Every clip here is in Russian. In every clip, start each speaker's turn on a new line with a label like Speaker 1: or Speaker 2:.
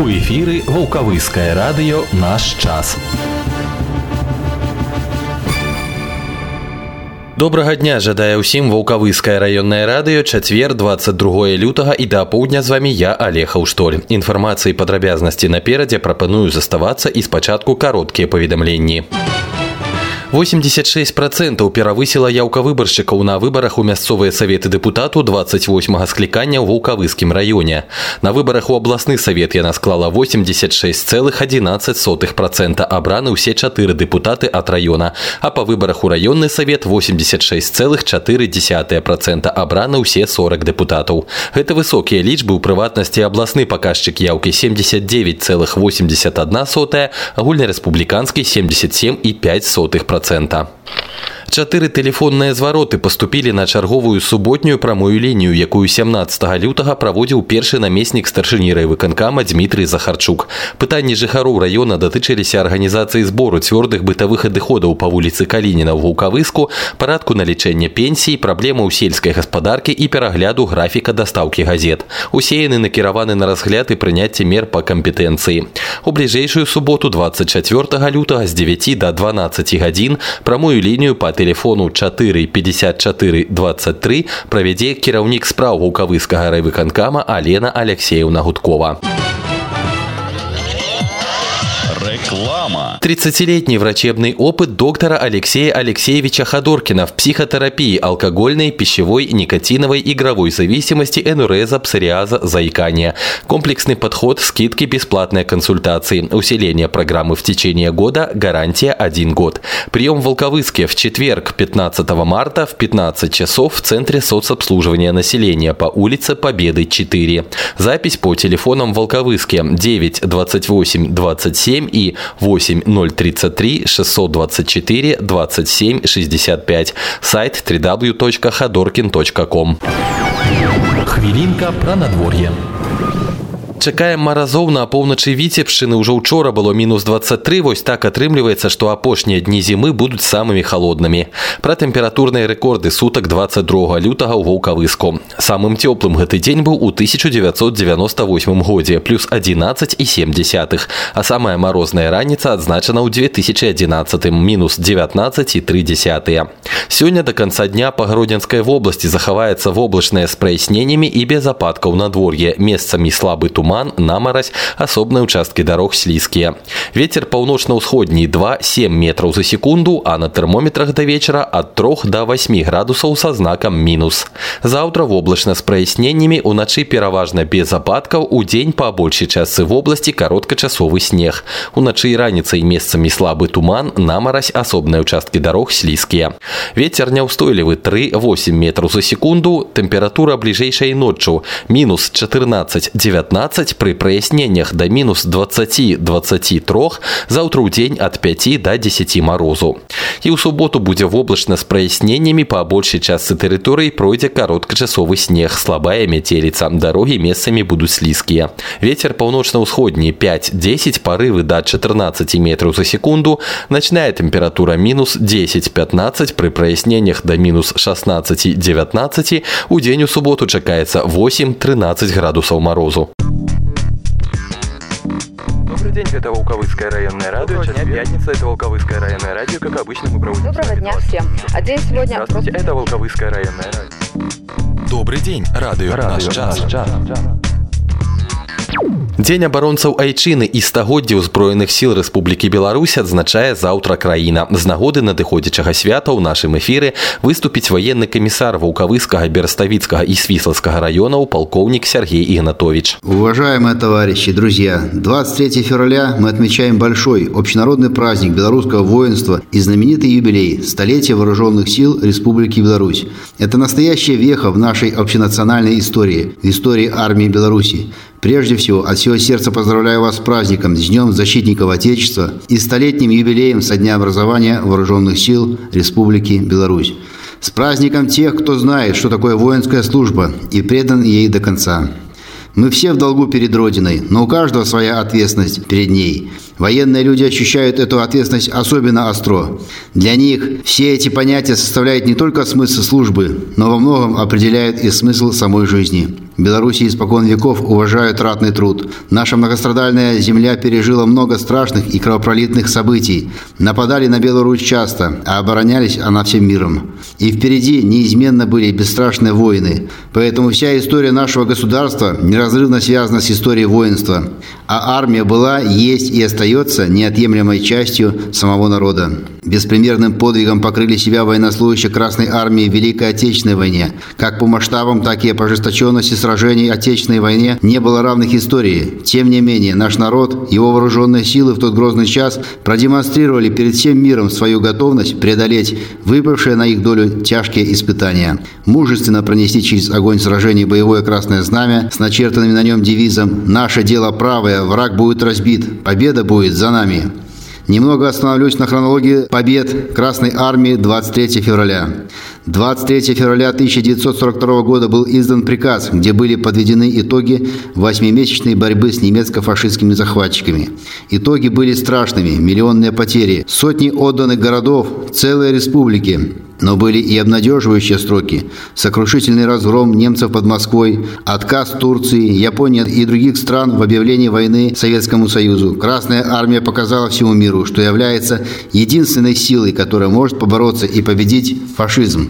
Speaker 1: У эфіры вулкавыскае радыё наш час. Добрага дня жадае ўсім вулкавыскае раённае радыё чацвер 22 лютага і да апоўдня з вамі я алег Аўштоль. Інфармацыі падрабязнасці наперадзе прапаную заставацца і спачатку кароткія паведамленні. 86% перавысіла яўка выбаршчыкаў на выбарах у мясцовыя саветы дэпутату 28 склікання ў вулкавыскім раёне. На выбарах у абласны савет яна склала 86,11% абраны ўсе чатыры дэпутаты ад раёна, а па выбарах у раённы савет 86,4% абраны ўсе 40 дэпутатаў. Гэта высокія лічбы ў прыватнасці абласны паказчык яўкі 79,81, агульнарэспубліканскі 77,5%. процента. Чатыры тэлефонныя звароты паступілі на чарговую суботнюю прамую лінію, якую 17 лютага праводзіў першы намеснік старшыні райвыканкама Дмітрый Захарчук. Пытанні жыхароў раёна датычыліся арганізацыі збору цвёрдых бытавых адыходаў па вуліцы Калініна ў Вулкавыску, парадку налічэння пенсій, праблемаў сельскай гаспадаркі і перагляду графіка дастаўкі газет. Усе яны накіраваны на разгляд і прыняцце мер па кампетэнцыі. У бліжэйшую суботу 24 лютага з 9 до 12 гадзін прамую лінію па тэлефону 4 54 23 правядзе кіраўнік спраў гукавыскага райвыканкама Алена Алексеевна Гудкова. Реклама. 30-летний врачебный опыт доктора Алексея Алексеевича Ходоркина в психотерапии алкогольной, пищевой, никотиновой, игровой зависимости, энуреза, псориаза, заикания. Комплексный подход, скидки, бесплатные консультации. Усиление программы в течение года, гарантия 1 год. Прием в Волковыске в четверг, 15 марта в 15 часов в Центре соцобслуживания населения по улице Победы 4. Запись по телефонам Волковыске 9 28 27 и 8033 624 27 65. Сайт www.ходоркин.ком. Хвилинка про надворье Чакаем маразоў на поўначы віцебшчыны ўжо учора было мінус 23 вось так атрымліваецца што апошнія дні зімы будуць самымі холоднымі пра тэмпературныя рэкорды сутак 22 лютага ў вулкавыску самым цёплым гэты дзень быў у 1998 годзе плюс 11 і 7 десятых а самая марозная раніца адзначана ў 2011 мінус 19 і 3 десятыя сёння до конца дня па гродзенскай вобласці захаваецца воблачнае з праясненнямі і без ападкаў надвор'е месцамі слабы туман туман, намарась, асобныя участкі дарог слізкія. Вецер паўночна-ўсходні 2-7 метраў за секунду, а на тэрмометрах да вечара ад 3 до 8 градусаў са знакам мінус. Заўтра воблачна з праясненнямі уначы пераважна без ападкаў, у дзень па большай частцы вобласці кароткачасовы снег. Уначы і раніцай месцамі слабы туман, намарась, асобныя участкі дарог слізкія. Вецер няўстойлівы 3-8 метраў за секунду, тэмпература бліжэйшай ноччу мінус 14-19 20 при праясненнях до мінус 20-23, заўтра ў дзень ад 5 до 10 морозу. І ў суботу будзе воблачна з праясненнямі па большай частцы тэрыторыі пройдзе кароткачасовы снег, слабая мяцеліца. Дарогі месцамі будуць слізкія. Вецер паўночна-ўсходні 5-10 парывы да 14 метраў за секунду, начная тэмпература мінус 10-15 при праясненнях да мінус 16-19, у дзень у суботу чакаецца 8-13 градусаў морозу.
Speaker 2: Добрый день, это Волковыцкое районное радио. Доброго Сейчас дня. пятница, это Волковыцкое районное радио. Как обычно, мы проводим...
Speaker 3: Доброго дня всем. А день сегодня...
Speaker 2: Здравствуйте, это Волковыцкое районное радио.
Speaker 1: Добрый день, радио, радио наш час. Наш час. Дзень абаронцаў айчыны і стагоддзя ўзброеных сіл Рэспублікі Беларусь адзначае заўтра краіна. З нагоды надыходзячага свята ў нашым эфіры выступіць военны камісар вулкавыскага берставіцкага и свіслацкага районаў полковник Сергей Игнатович.
Speaker 4: Уважаемые товарищи, друзья, 23 февраля мы отмечаем большой общенародный праздник белорусского воинства и знаменитый юбилей – столетия вооруженных сил Республики Беларусь. Это настоящая веха в нашей общенациональной истории, в истории армии Беларуси. Прежде всего, от всего сердца поздравляю вас с праздником, с Днем Защитников Отечества и столетним юбилеем со дня образования Вооруженных сил Республики Беларусь. С праздником тех, кто знает, что такое воинская служба и предан ей до конца. Мы все в долгу перед Родиной, но у каждого своя ответственность перед ней. Военные люди ощущают эту ответственность особенно остро. Для них все эти понятия составляют не только смысл службы, но во многом определяют и смысл самой жизни. В Беларуси испокон веков уважают ратный труд. Наша многострадальная земля пережила много страшных и кровопролитных событий. Нападали на Белую Русь часто, а оборонялись она всем миром. И впереди неизменно были бесстрашные войны. Поэтому вся история нашего государства неразрывно связана с историей воинства. А армия была, есть и остается неотъемлемой частью самого народа. Беспримерным подвигом покрыли себя военнослужащие Красной Армии в Великой Отечественной войне. Как по масштабам, так и по ожесточенности сражений Отечественной войне не было равных истории. Тем не менее, наш народ, его вооруженные силы в тот грозный час продемонстрировали перед всем миром свою готовность преодолеть выпавшие на их долю тяжкие испытания. Мужественно пронести через огонь сражений боевое красное знамя с начертанным на нем девизом «Наше дело правое, враг будет разбит, победа будет за нами». Немного остановлюсь на хронологии побед Красной Армии 23 февраля. 23 февраля 1942 года был издан приказ, где были подведены итоги восьмимесячной борьбы с немецко-фашистскими захватчиками. Итоги были страшными, миллионные потери, сотни отданных городов, целые республики. Но были и обнадеживающие строки. Сокрушительный разгром немцев под Москвой, отказ Турции, Японии и других стран в объявлении войны Советскому Союзу. Красная армия показала всему миру, что является единственной силой, которая может побороться и победить фашизм.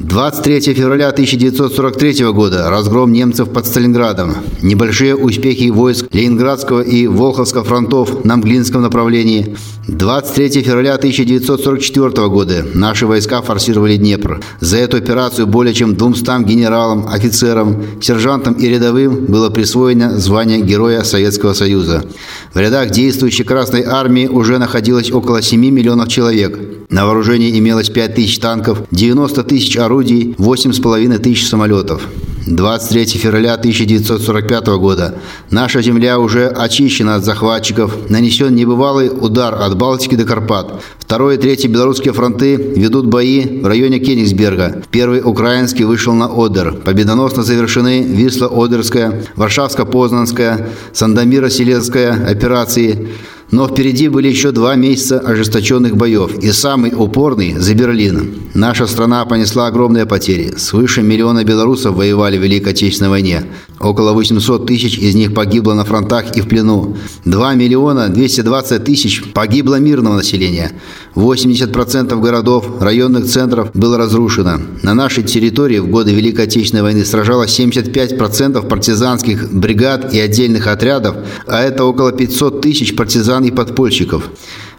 Speaker 4: 23 февраля 1943 года. Разгром немцев под Сталинградом. Небольшие успехи войск Ленинградского и Волховского фронтов на Мглинском направлении. 23 февраля 1944 года. Наши войска форсировали Днепр. За эту операцию более чем 200 генералам, офицерам, сержантам и рядовым было присвоено звание Героя Советского Союза. В рядах действующей Красной Армии уже находилось около 7 миллионов человек. На вооружении имелось 5 тысяч танков, 90 тысяч орудий, 8,5 тысяч самолетов. 23 февраля 1945 года. Наша земля уже очищена от захватчиков. Нанесен небывалый удар от Балтики до Карпат. Второй и третий белорусские фронты ведут бои в районе Кенигсберга. Первый украинский вышел на Одер. Победоносно завершены Висло-Одерская, Варшавско-Познанская, Сандомиро-Селезская операции. Но впереди были еще два месяца ожесточенных боев, и самый упорный – за Берлин. Наша страна понесла огромные потери. Свыше миллиона белорусов воевали в Великой Отечественной войне. Около 800 тысяч из них погибло на фронтах и в плену. 2 миллиона 220 тысяч погибло мирного населения. 80% городов, районных центров было разрушено. На нашей территории в годы Великой Отечественной войны сражалось 75% партизанских бригад и отдельных отрядов, а это около 500 тысяч партизан и подпольщиков.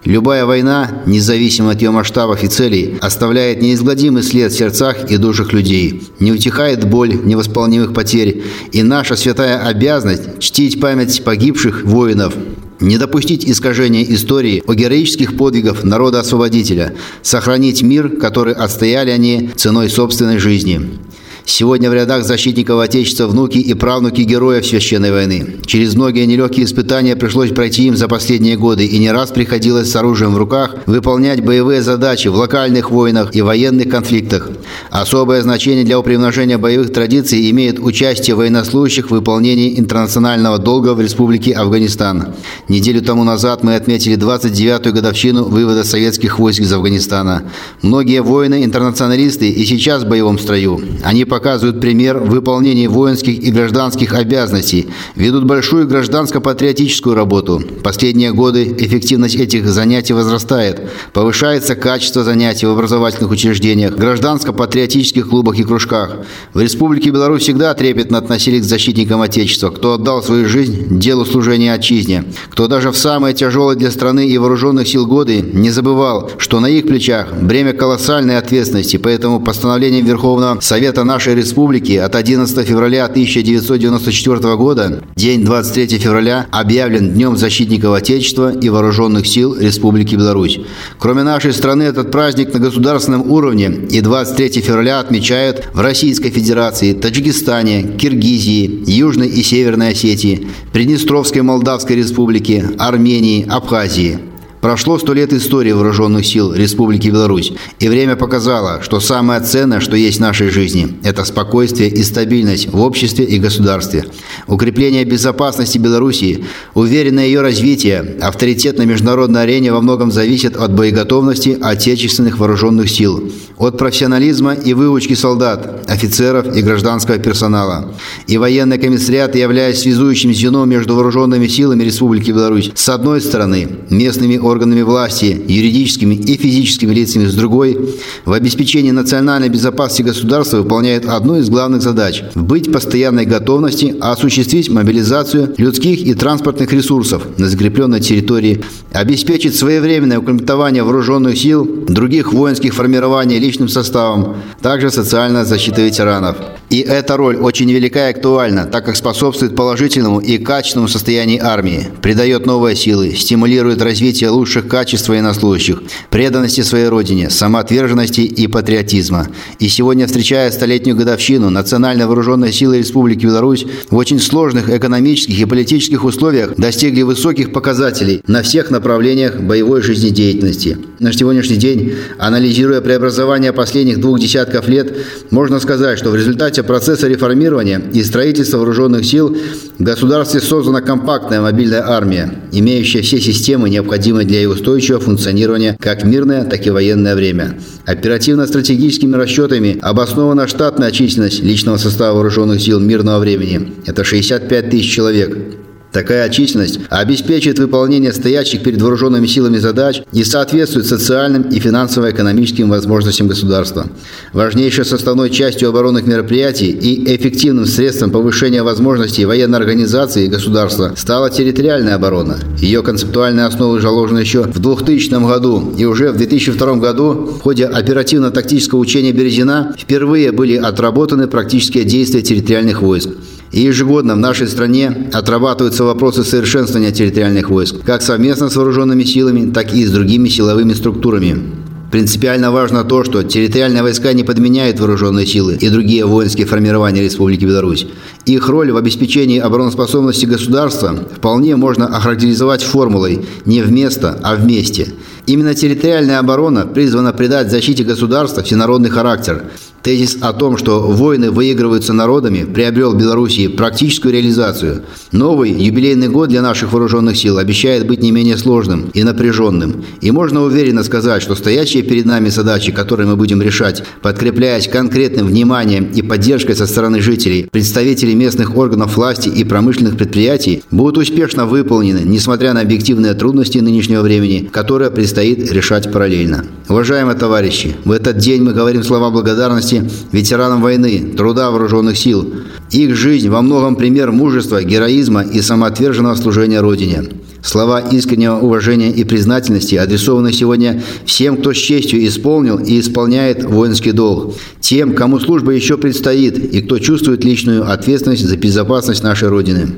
Speaker 4: Любая война, независимо от ее масштабов и целей, оставляет неизгладимый след в сердцах и душах людей. Не утихает боль невосполнимых потерь, и наша святая обязанность – чтить память погибших воинов, не допустить искажения истории о героических подвигах народа-освободителя, сохранить мир, который отстояли они ценой собственной жизни. Сегодня в рядах защитников Отечества внуки и правнуки героев Священной войны. Через многие нелегкие испытания пришлось пройти им за последние годы, и не раз приходилось с оружием в руках выполнять боевые задачи в локальных войнах и военных конфликтах. Особое значение для упремножения боевых традиций имеет участие военнослужащих в выполнении интернационального долга в Республике Афганистан. Неделю тому назад мы отметили 29-ю годовщину вывода советских войск из Афганистана. Многие воины-интернационалисты и сейчас в боевом строю. Они показывают пример в выполнении воинских и гражданских обязанностей, ведут большую гражданско-патриотическую работу. Последние годы эффективность этих занятий возрастает, повышается качество занятий в образовательных учреждениях, гражданско-патриотических клубах и кружках. В Республике Беларусь всегда трепетно относились к защитникам Отечества, кто отдал свою жизнь делу служения отчизне, кто даже в самые тяжелые для страны и вооруженных сил годы не забывал, что на их плечах бремя колоссальной ответственности, поэтому постановлением Верховного Совета нашей нашей республики от 11 февраля 1994 года, день 23 февраля, объявлен Днем защитников Отечества и Вооруженных сил Республики Беларусь. Кроме нашей страны, этот праздник на государственном уровне и 23 февраля отмечают в Российской Федерации, Таджикистане, Киргизии, Южной и Северной Осетии, Приднестровской Молдавской Республике, Армении, Абхазии – Прошло сто лет истории вооруженных сил Республики Беларусь, и время показало, что самое ценное, что есть в нашей жизни, это спокойствие и стабильность в обществе и государстве. Укрепление безопасности Белоруссии, уверенное ее развитие, авторитет на международной арене во многом зависит от боеготовности отечественных вооруженных сил, от профессионализма и выучки солдат, офицеров и гражданского персонала. И военный комиссариат, являясь связующим звеном между вооруженными силами Республики Беларусь, с одной стороны, местными органами власти, юридическими и физическими лицами с другой, в обеспечении национальной безопасности государства выполняет одну из главных задач – быть постоянной готовности осуществить мобилизацию людских и транспортных ресурсов на закрепленной территории, обеспечить своевременное укомплектование вооруженных сил, других воинских формирований личным составом, также социальная защита ветеранов. И эта роль очень велика и актуальна, так как способствует положительному и качественному состоянию армии, придает новые силы, стимулирует развитие лучших качеств военнослужащих, преданности своей родине, самоотверженности и патриотизма. И сегодня, встречая столетнюю годовщину Национальной вооруженной силы Республики Беларусь, в очень сложных экономических и политических условиях достигли высоких показателей на всех направлениях боевой жизнедеятельности. На сегодняшний день, анализируя преобразование последних двух десятков лет, можно сказать, что в результате процесса реформирования и строительства вооруженных сил в государстве создана компактная мобильная армия, имеющая все системы, необходимые для ее устойчивого функционирования как мирное, так и военное время. Оперативно-стратегическими расчетами обоснована штатная численность личного состава вооруженных сил мирного времени. Это 65 тысяч человек. Такая численность обеспечит выполнение стоящих перед вооруженными силами задач и соответствует социальным и финансово-экономическим возможностям государства. Важнейшей составной частью оборонных мероприятий и эффективным средством повышения возможностей военной организации государства стала территориальная оборона. Ее концептуальные основы заложены еще в 2000 году и уже в 2002 году в ходе оперативно-тактического учения «Березина» впервые были отработаны практические действия территориальных войск. И ежегодно в нашей стране отрабатываются вопросы совершенствования территориальных войск, как совместно с вооруженными силами, так и с другими силовыми структурами. Принципиально важно то, что территориальные войска не подменяют вооруженные силы и другие воинские формирования Республики Беларусь. Их роль в обеспечении обороноспособности государства вполне можно охарактеризовать формулой «не вместо, а вместе». Именно территориальная оборона призвана придать защите государства всенародный характер. Тезис о том, что войны выигрываются народами, приобрел в Белоруссии практическую реализацию. Новый юбилейный год для наших вооруженных сил обещает быть не менее сложным и напряженным. И можно уверенно сказать, что стоящие перед нами задачи, которые мы будем решать, подкрепляясь конкретным вниманием и поддержкой со стороны жителей, представителей местных органов власти и промышленных предприятий, будут успешно выполнены, несмотря на объективные трудности нынешнего времени, которые предстоит решать параллельно. Уважаемые товарищи, в этот день мы говорим слова благодарности ветеранам войны, труда вооруженных сил. Их жизнь во многом пример мужества, героизма и самоотверженного служения Родине. Слова искреннего уважения и признательности адресованы сегодня всем, кто с честью исполнил и исполняет воинский долг, тем, кому служба еще предстоит и кто чувствует личную ответственность за безопасность нашей Родины.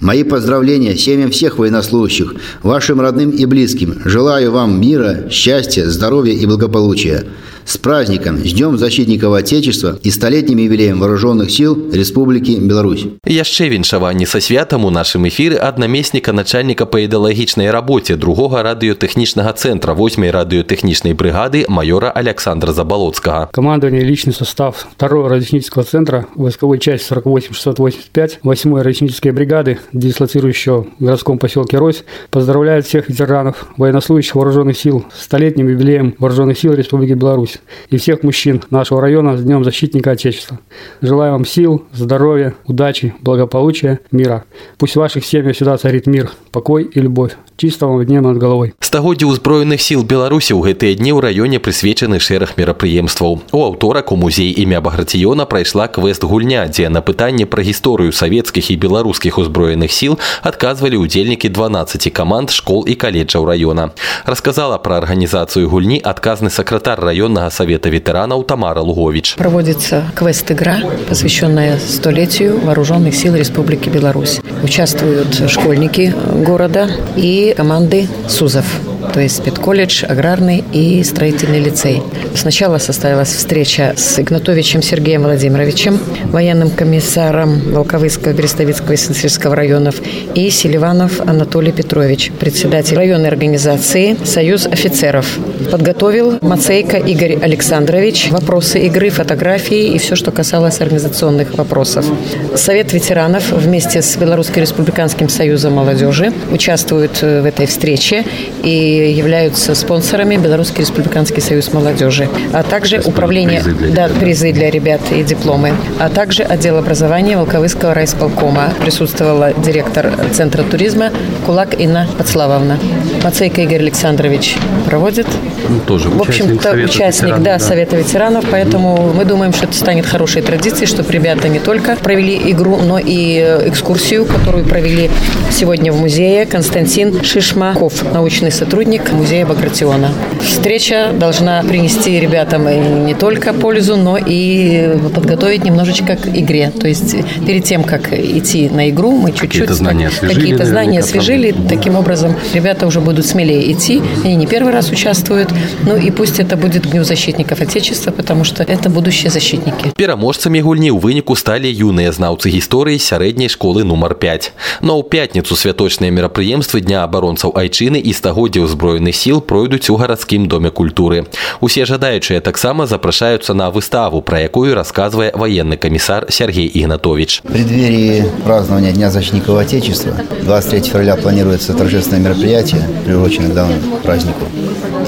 Speaker 4: Мои поздравления семьям всех военнослужащих, вашим родным и близким. Желаю вам мира, счастья, здоровья и благополучия. С праздником, с Днем Защитников Отечества и столетнім юбілеєм Вооруженных сил Республики Беларусь.
Speaker 1: Яшчэ віншаванні са святам у нашым эфіры ад намесніка начальніка па ідэалагічнай рабоце другога радыётэхнічнага цэнтра 8 радыётэхнічнай бригады майора Александра Заболоцкага.
Speaker 5: Командование личный состав 2 радиотехнического центра войсковой части 48685 8 радиотехнической бригады, дислоцирующего в городском поселке Рось, поздравляет всех ветеранов, военнослужащих вооруженных сил с столетним юбилеем вооруженных сил Республики Беларусь и всех мужчин нашего района с Днем Защитника Отечества. Желаю вам сил, здоровья, удачи, благополучия, мира. Пусть в ваших семьях всегда царит мир, покой и любовь Чистого дня над головой.
Speaker 1: Стагоддзі ўзброеных сіл Беларусі ў гэтыя дні ў раёне прысвечаны шэраг мерапрыемстваў. У аўторак у музеі імя Баграцыёна прайшла квест-гульня, дзе на пытанне пра гісторыю савецкіх і беларускіх узброеных сіл адказвалі ўдзельнікі 12 каманд школ і каледжаў раёна. Расказала пра арганізацыю гульні адказны сакратар раённага савета ветэранаў Тамара Лугович.
Speaker 6: Проводится квест-игра, посвященная столетию Вооруженных сил Республики Беларусь. Участвуют школьники города и команды СУЗов. то есть спецколледж, аграрный и строительный лицей. Сначала состоялась встреча с Игнатовичем Сергеем Владимировичем, военным комиссаром Волковыского, Берестовицкого и Сенсельского районов, и Селиванов Анатолий Петрович, председатель районной организации «Союз офицеров». Подготовил Мацейко Игорь Александрович вопросы игры, фотографии и все, что касалось организационных вопросов. Совет ветеранов вместе с Белорусским республиканским союзом молодежи участвуют э, в этой встрече и являются спонсорами Белорусский республиканский союз молодежи, а также управление призы да, призы для ребят и дипломы, а также отдел образования Волковыского райисполкома. Присутствовала директор Центра туризма Кулак Инна Подславовна. Мацейко Игорь Александрович проводит.
Speaker 1: Ну, тоже
Speaker 6: в общем-то, участник ветеранов, да, да. Совета ветеранов, поэтому мы думаем, что это станет хорошей традицией, чтобы ребята не только провели игру, но и экскурсию, которую провели сегодня в музее Константин Шишмаков, научный сотрудник музея Багратиона. Встреча должна принести ребятам не только пользу, но и подготовить немножечко к игре. То есть перед тем, как идти на игру, мы чуть-чуть
Speaker 1: какие-то знания освежили.
Speaker 6: Какие-то знания освежили. Таким образом, ребята уже будут смелее идти. Они не первый раз участвуют Ну и пусть это будет Дню защитников Отечества, потому что это будущие защитники.
Speaker 1: Пераможцамі гульні ў выніку сталі юныя знаўцы гісторыі сярэдняй школы нумар 5. Но ў пятніцу святочныя мерапрыемствы дня абаронцаў айчыны і стагоддзя ўзброеных сіл пройдуць у гарадскім доме культуры. Усе жадаючыя таксама запрашаюцца на выставу, пра якую расказвае военный комиссар Сергей Игнатович.
Speaker 4: В преддверии празднования Дня защитников Отечества 23 февраля планируется торжественное мероприятие, приуроченное к данному празднику.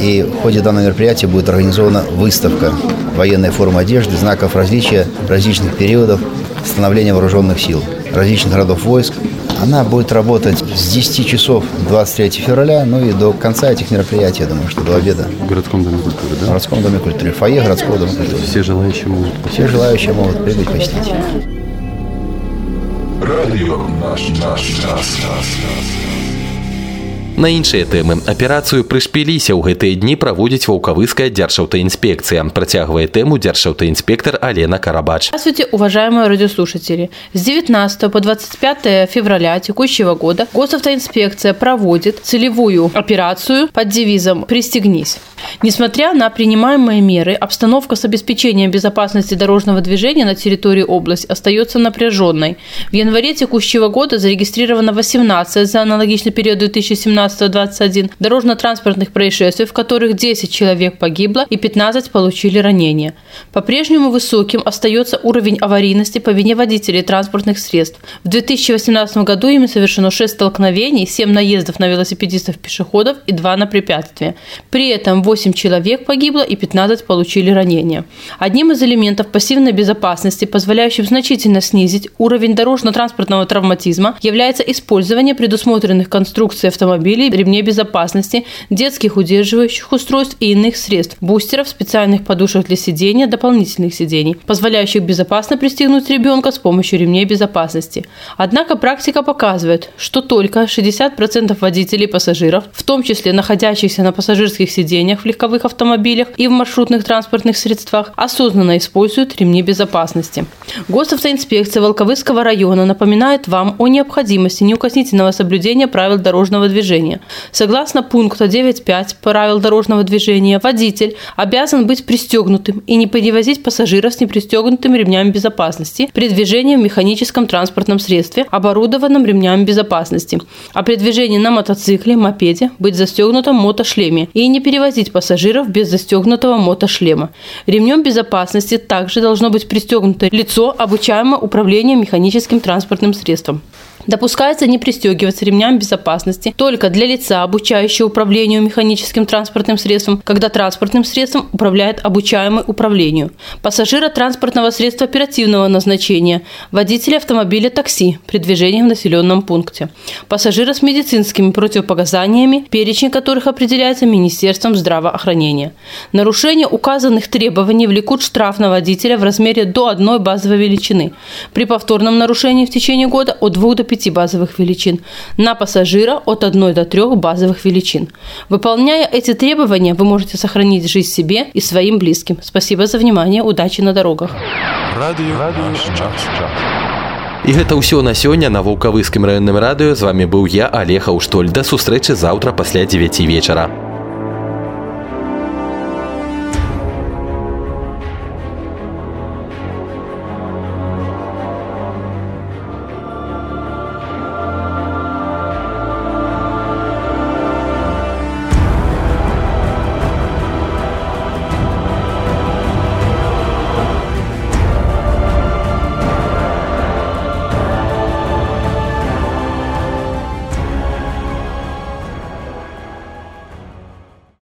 Speaker 4: И в ходе данного мероприятия будет организована выставка военной формы одежды, знаков различия различных периодов становления вооруженных сил, различных родов войск. Она будет работать с 10 часов 23 февраля, ну и до конца этих мероприятий, я думаю, что до обеда.
Speaker 1: В городском доме культуры, да?
Speaker 4: В городском доме культуры, в фойе городского дома культуры.
Speaker 1: Все желающие могут
Speaker 4: Все желающие могут прибыть посетить.
Speaker 7: Радио наш, наш, наш, наш, наш.
Speaker 1: На іншыя тэмы аперацыю прышпіліся ў гэтыя дні праводзіць ваўкавыская дзяржаўтаінспекцыя працягвае тэму дзяржаўтаінспектор Алена Карабач
Speaker 8: Здравствуйте, уважаемые радиослушатели. С 19 по 25 февраля текущего года Госавтоинспекция проводит целевую операцию под девизом «Пристегнись». Несмотря на принимаемые меры, обстановка с обеспечением безопасности дорожного движения на территории области остается напряженной. В январе текущего года зарегистрировано 18 за аналогичный период 2017-2021 дорожно-транспортных происшествий, в которых 10 человек погибло и 15 получили ранения. По-прежнему высоким остается уровень аварийности по вине водителей транспортных средств. В 2018 году ими совершено 6 столкновений, 7 наездов на велосипедистов-пешеходов и 2 на препятствия. При этом 8 человек погибло и 15 получили ранения. Одним из элементов пассивной безопасности, позволяющим значительно снизить уровень дорожно-транспортного травматизма, является использование предусмотренных конструкций автомобилей, ремней безопасности, детских удерживающих устройств и иных средств, бустеров, специальных подушек для сидения, дополнительных сидений, позволяющих безопасно пристегнуть ребенка с помощью ремней безопасности. Однако практика показывает, что только 60% водителей и пассажиров, в том числе находящихся на пассажирских сидениях, в легковых автомобилях и в маршрутных транспортных средствах осознанно используют ремни безопасности. Госавтоинспекция Волковыского района напоминает вам о необходимости неукоснительного соблюдения правил дорожного движения. Согласно пункта 9.5 правил дорожного движения, водитель обязан быть пристегнутым и не перевозить пассажиров с непристегнутыми ремнями безопасности при движении в механическом транспортном средстве, оборудованном ремнями безопасности, а при движении на мотоцикле, мопеде быть застегнутым мотошлеме и не перевозить пассажиров без застегнутого мотошлема. Ремнем безопасности также должно быть пристегнуто лицо, обучаемое управлением механическим транспортным средством. Допускается не пристегиваться ремням безопасности только для лица, обучающего управлению механическим транспортным средством, когда транспортным средством управляет обучаемый управлению. Пассажира транспортного средства оперативного назначения, водителя автомобиля такси при движении в населенном пункте. Пассажира с медицинскими противопоказаниями, перечень которых определяется Министерством здравоохранения. Нарушение указанных требований влекут штраф на водителя в размере до одной базовой величины. При повторном нарушении в течение года от 2 до 5 5 базовых величин, на пассажира от 1 до 3 базовых величин. Выполняя эти требования, вы можете сохранить жизнь себе и своим близким. Спасибо за внимание, удачи на дорогах.
Speaker 1: Радио, радио, І гэта ўсё на сёння на вулкавыскім раённым радыё з вами быў я алега ўштоль да сустрэчы заўтра пасля 9 вечара